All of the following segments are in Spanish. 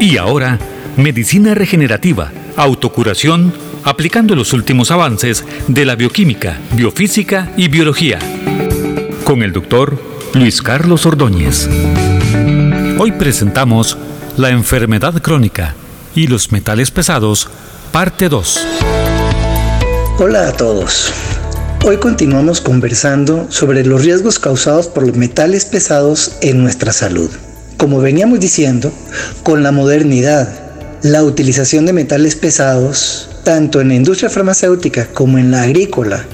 Y ahora, medicina regenerativa, autocuración, aplicando los últimos avances de la bioquímica, biofísica y biología. Con el doctor Luis Carlos Ordóñez. Hoy presentamos la enfermedad crónica y los metales pesados, parte 2. Hola a todos. Hoy continuamos conversando sobre los riesgos causados por los metales pesados en nuestra salud. Como veníamos diciendo, con la modernidad, la utilización de metales pesados, tanto en la industria farmacéutica como en la agrícola,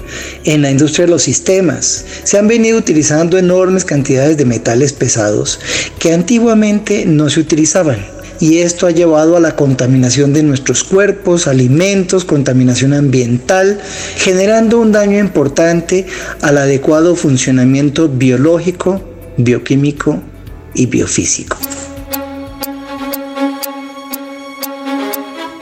en la industria de los sistemas, se han venido utilizando enormes cantidades de metales pesados que antiguamente no se utilizaban. Y esto ha llevado a la contaminación de nuestros cuerpos, alimentos, contaminación ambiental, generando un daño importante al adecuado funcionamiento biológico, bioquímico y biofísico.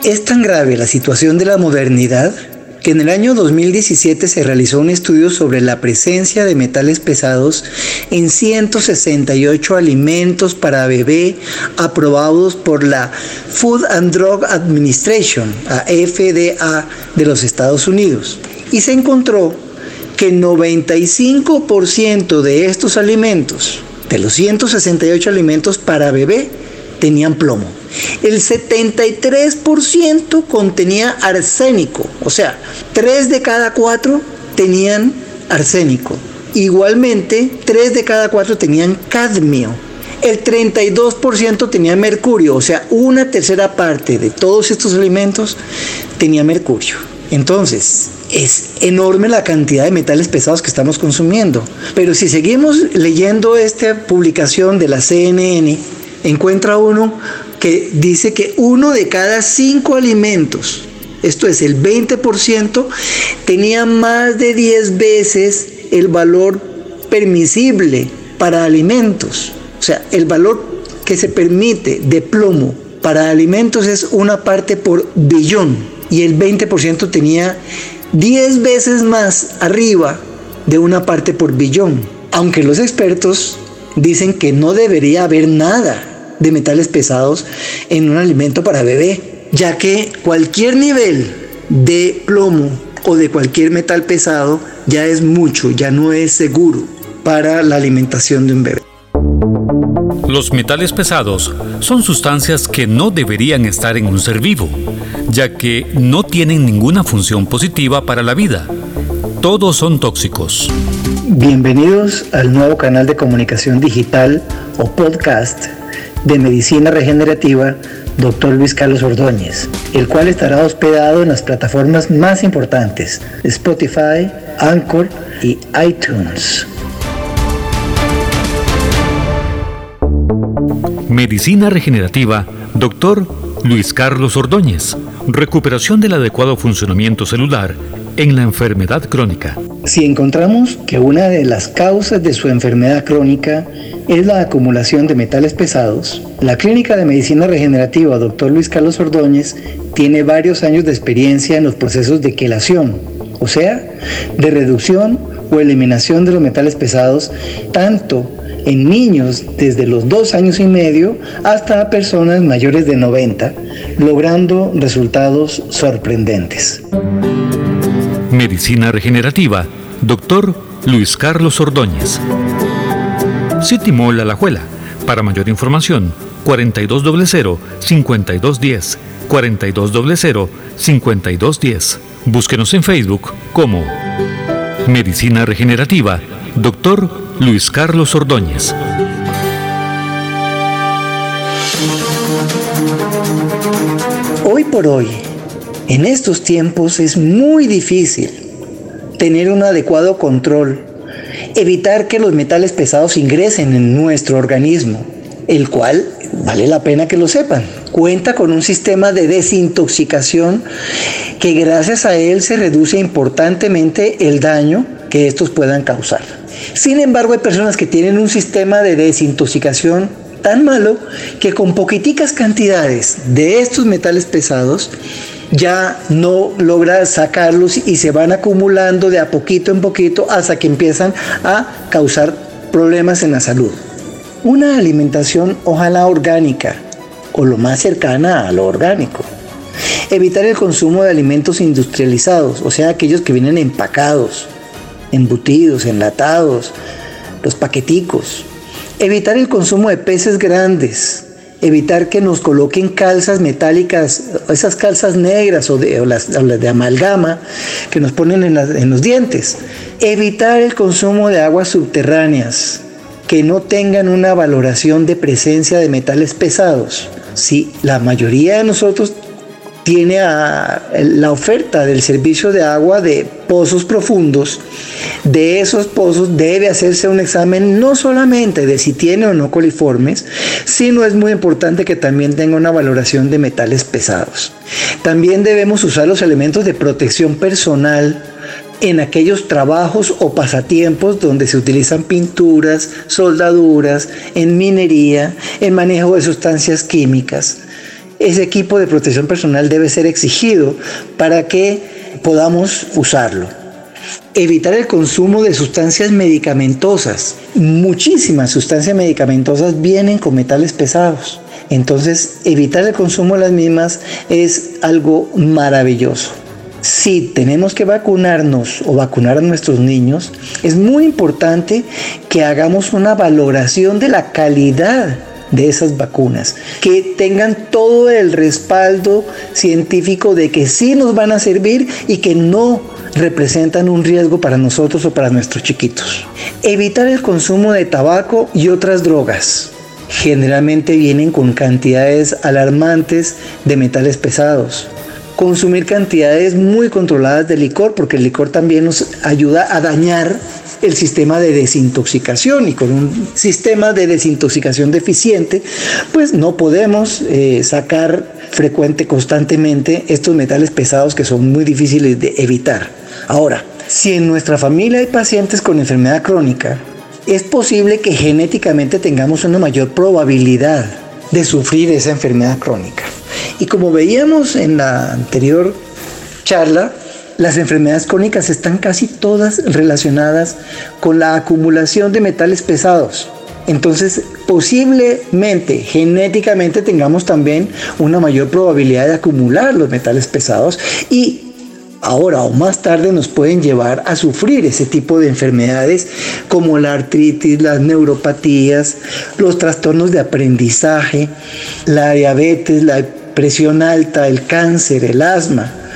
Es tan grave la situación de la modernidad que en el año 2017 se realizó un estudio sobre la presencia de metales pesados en 168 alimentos para bebé aprobados por la Food and Drug Administration, FDA de los Estados Unidos. Y se encontró que 95% de estos alimentos de los 168 alimentos para bebé tenían plomo. El 73% contenía arsénico, o sea, 3 de cada 4 tenían arsénico. Igualmente, 3 de cada 4 tenían cadmio. El 32% tenía mercurio, o sea, una tercera parte de todos estos alimentos tenía mercurio. Entonces, es enorme la cantidad de metales pesados que estamos consumiendo. Pero si seguimos leyendo esta publicación de la CNN, encuentra uno que dice que uno de cada cinco alimentos, esto es el 20%, tenía más de 10 veces el valor permisible para alimentos. O sea, el valor que se permite de plomo para alimentos es una parte por billón y el 20% tenía 10 veces más arriba de una parte por billón. Aunque los expertos dicen que no debería haber nada de metales pesados en un alimento para bebé, ya que cualquier nivel de plomo o de cualquier metal pesado ya es mucho, ya no es seguro para la alimentación de un bebé. Los metales pesados son sustancias que no deberían estar en un ser vivo, ya que no tienen ninguna función positiva para la vida. Todos son tóxicos. Bienvenidos al nuevo canal de comunicación digital o podcast de medicina regenerativa Dr. Luis Carlos Ordóñez, el cual estará hospedado en las plataformas más importantes, Spotify, Anchor y iTunes. Medicina Regenerativa, Dr. Luis Carlos Ordóñez. Recuperación del adecuado funcionamiento celular en la enfermedad crónica. Si encontramos que una de las causas de su enfermedad crónica es la acumulación de metales pesados, la Clínica de Medicina Regenerativa Dr. Luis Carlos Ordóñez tiene varios años de experiencia en los procesos de quelación, o sea, de reducción o eliminación de los metales pesados, tanto en niños desde los dos años y medio hasta personas mayores de 90, logrando resultados sorprendentes. Medicina Regenerativa, Dr. Luis Carlos Ordóñez. City Mall Alajuela. Para mayor información, 4200-5210, 4200-5210. Búsquenos en Facebook como Medicina Regenerativa, Dr. Luis Carlos Ordóñez. Hoy por hoy, en estos tiempos es muy difícil tener un adecuado control, evitar que los metales pesados ingresen en nuestro organismo, el cual, vale la pena que lo sepan, cuenta con un sistema de desintoxicación que gracias a él se reduce importantemente el daño que estos puedan causar. Sin embargo, hay personas que tienen un sistema de desintoxicación tan malo que con poquiticas cantidades de estos metales pesados ya no logra sacarlos y se van acumulando de a poquito en poquito hasta que empiezan a causar problemas en la salud. una alimentación ojalá orgánica o lo más cercana a lo orgánico. Evitar el consumo de alimentos industrializados, o sea, aquellos que vienen empacados, embutidos, enlatados, los paqueticos. Evitar el consumo de peces grandes, evitar que nos coloquen calzas metálicas, esas calzas negras o, de, las, de amalgama que nos ponen en, en los dientes. Evitar el consumo de aguas subterráneas que no tengan una valoración de presencia de metales pesados. Si la mayoría de nosotros tiene la oferta del servicio de agua de pozos profundos. De esos pozos debe hacerse un examen no solamente de si tiene o no coliformes, sino es muy importante que también tenga una valoración de metales pesados. También debemos usar los elementos de protección personal en aquellos trabajos o pasatiempos donde se utilizan pinturas, soldaduras, en minería, en manejo de sustancias químicas ese equipo de protección personal debe ser exigido para que podamos usarlo. Evitar el consumo de sustancias medicamentosas. Muchísimas sustancias medicamentosas vienen con metales pesados. Entonces, evitar el consumo de las mismas es algo maravilloso. Si tenemos que vacunarnos o vacunar a nuestros niños, es muy importante que hagamos una valoración de la calidad de esas vacunas, que tengan todo el respaldo científico de que sí nos van a servir y que no representan un riesgo para nosotros o para nuestros chiquitos. Evitar el consumo de tabaco y otras drogas. Generalmente vienen con cantidades alarmantes de metales pesados. Consumir cantidades muy controladas de licor, porque el licor también nos ayuda a dañar el sistema de desintoxicación y con un sistema de desintoxicación deficiente, pues no podemos eh, sacar frecuente, constantemente estos metales pesados que son muy difíciles de evitar. Ahora, si en nuestra familia hay pacientes con enfermedad crónica, es posible que genéticamente tengamos una mayor probabilidad de sufrir esa enfermedad crónica. Y como veíamos en la anterior charla, las enfermedades crónicas están casi todas relacionadas con la acumulación de metales pesados. Entonces, posiblemente, genéticamente, tengamos también una mayor probabilidad de acumular los metales pesados y ahora o más tarde nos pueden llevar a sufrir ese tipo de enfermedades como la artritis, las neuropatías, los trastornos de aprendizaje, la diabetes, la presión alta, el cáncer, el asma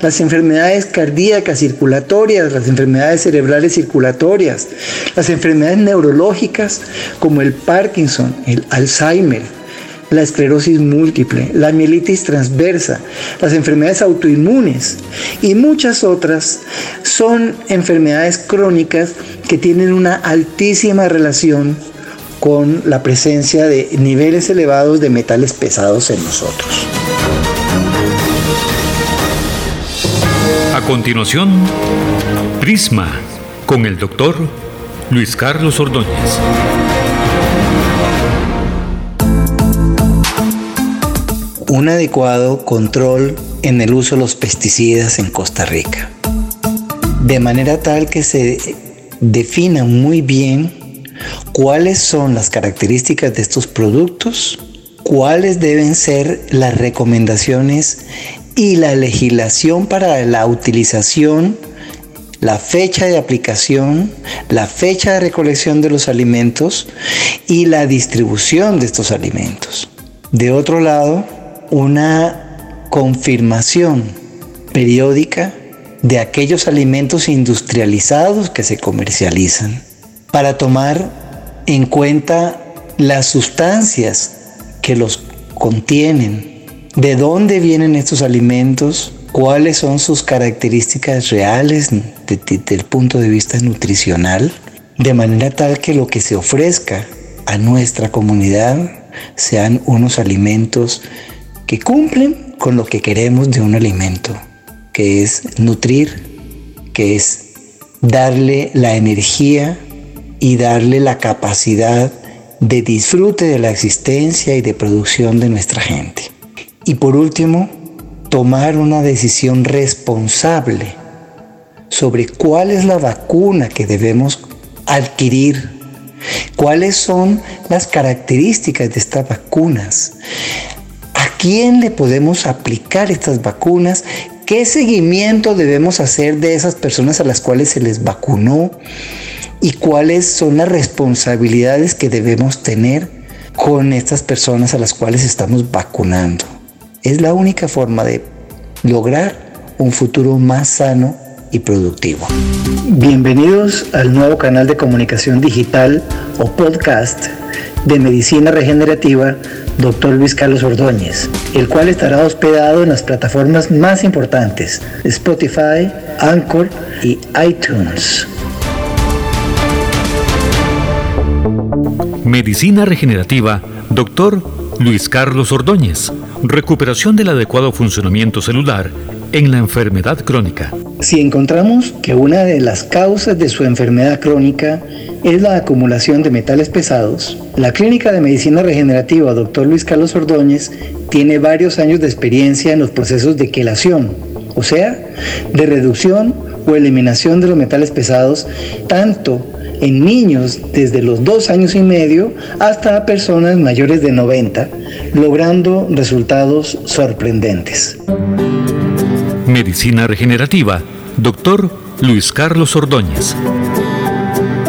las enfermedades cardíacas circulatorias, las enfermedades cerebrales circulatorias, las enfermedades neurológicas como el Parkinson, el Alzheimer, la esclerosis múltiple, la mielitis transversa, las enfermedades autoinmunes y muchas otras son enfermedades crónicas que tienen una altísima relación con la presencia de niveles elevados de metales pesados en nosotros. Continuación, Prisma con el doctor Luis Carlos Ordóñez. Un adecuado control en el uso de los pesticidas en Costa Rica. De manera tal que se defina muy bien cuáles son las características de estos productos, cuáles deben ser las recomendaciones y la legislación para la utilización, la fecha de aplicación, la fecha de recolección de los alimentos y la distribución de estos alimentos. De otro lado, una confirmación periódica de aquellos alimentos industrializados que se comercializan para tomar en cuenta las sustancias que los contienen de dónde vienen estos alimentos, cuáles son sus características reales desde el punto de vista nutricional, de manera tal que lo que se ofrezca a nuestra comunidad sean unos alimentos que cumplen con lo que queremos de un alimento, que es nutrir, que es darle la energía y darle la capacidad de disfrute de la existencia y de producción de nuestra gente. Y por último, tomar una decisión responsable sobre cuál es la vacuna que debemos adquirir ¿Cuáles son las características de estas vacunas? ¿A quién le podemos aplicar estas vacunas? ¿Qué seguimiento debemos hacer de esas personas a las cuales se les vacunó? ¿Y cuáles son las responsabilidades que debemos tener con estas personas a las cuales estamos vacunando? Es la única forma de lograr un futuro más sano y productivo. Bienvenidos al nuevo canal de comunicación digital o podcast de medicina regenerativa Dr. Luis Carlos Ordóñez, el cual estará hospedado en las plataformas más importantes, Spotify, Anchor y iTunes. Medicina regenerativa, Dr. Luis Carlos Ordóñez. Recuperación del adecuado funcionamiento celular en la enfermedad crónica. Si encontramos que una de las causas de su enfermedad crónica es la acumulación de metales pesados, la Clínica de Medicina Regenerativa Dr. Luis Carlos Ordóñez tiene varios años de experiencia en los procesos de quelación, o sea, de reducción o eliminación de los metales pesados, tanto en niños desde los dos años y medio hasta personas mayores de 90, logrando resultados sorprendentes. Medicina Regenerativa, Dr. Luis Carlos Ordóñez.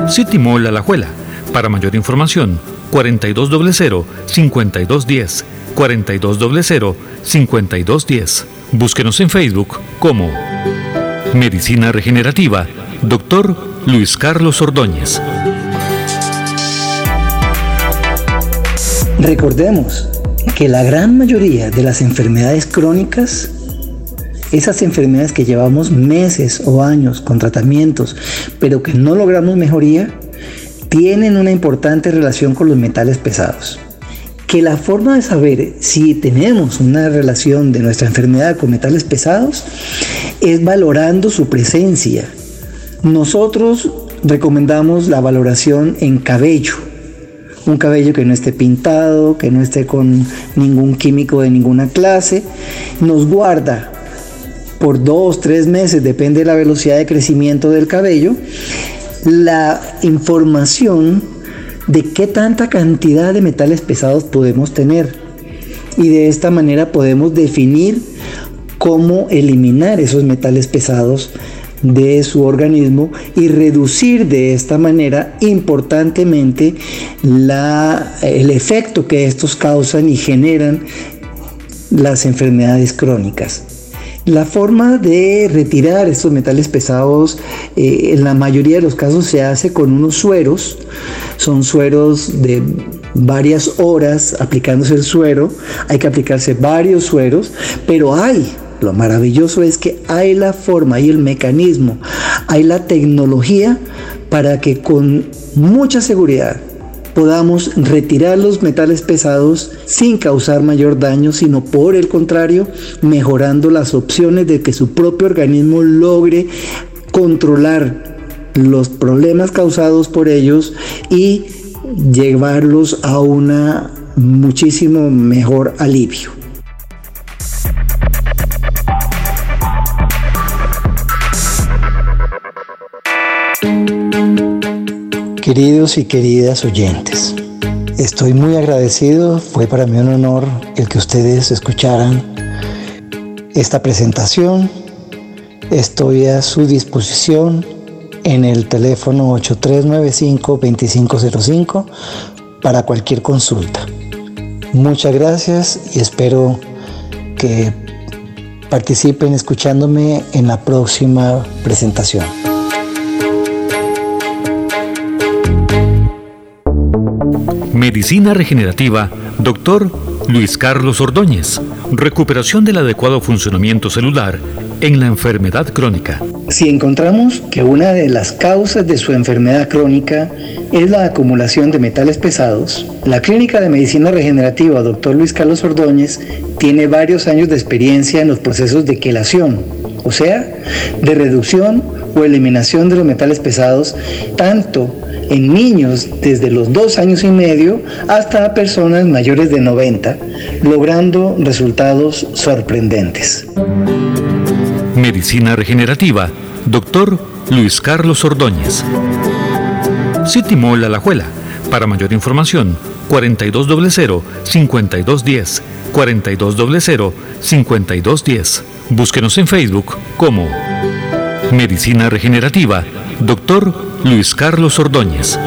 City Mall Alajuela. Para mayor información, 4200-5210, 4200-5210. Búsquenos en Facebook como Medicina Regenerativa, Dr. Luis Carlos Ordóñez. Recordemos que la gran mayoría de las enfermedades crónicas esas enfermedades que llevamos meses o años con tratamientos, pero que no logramos mejoría, tienen una importante relación con los metales pesados. Que la forma de saber si tenemos una relación de nuestra enfermedad con metales pesados es valorando su presencia. Nosotros recomendamos la valoración en cabello. Un cabello que no esté pintado, que no esté con ningún químico de ninguna clase, nos guarda por dos, tres meses, depende de la velocidad de crecimiento del cabello, la información de qué tanta cantidad de metales pesados podemos tener. Y de esta manera podemos definir cómo eliminar esos metales pesados de su organismo y reducir de esta manera importantemente el efecto que estos causan y generan las enfermedades crónicas. La forma de retirar estos metales pesados eh, en la mayoría de los casos se hace con unos sueros. Son sueros de varias horas aplicándose el suero. Hay que aplicarse varios sueros, pero hay lo maravilloso es que hay la forma y el mecanismo, hay la tecnología para que con mucha seguridad podamos retirar los metales pesados sin causar mayor daño, sino por el contrario, mejorando las opciones de que su propio organismo logre controlar los problemas causados por ellos y llevarlos a una muchísimo mejor alivio. Queridos y queridas oyentes, estoy muy agradecido, fue para mí un honor el que ustedes escucharan esta presentación. Estoy a su disposición en el teléfono 8395-2505 para cualquier consulta. Muchas gracias y espero que participen escuchándome en la próxima presentación. Medicina Regenerativa, Dr. Luis Carlos Ordóñez. Recuperación del adecuado funcionamiento celular en la enfermedad crónica. Si encontramos que una de las causas de su enfermedad crónica es la acumulación de metales pesados, la Clínica de Medicina Regenerativa Dr. Luis Carlos Ordóñez tiene varios años de experiencia en los procesos de quelación, o sea, de reducción o eliminación de los metales pesados, tanto en niños desde los dos años y medio hasta personas mayores de 90, logrando resultados sorprendentes. Medicina Regenerativa, Dr. Luis Carlos Ordóñez. City Mall Alajuela Para mayor información, 4200-5210, 4200-5210. Búsquenos en Facebook como Medicina Regenerativa, Dr. Luis Carlos Ordóñez.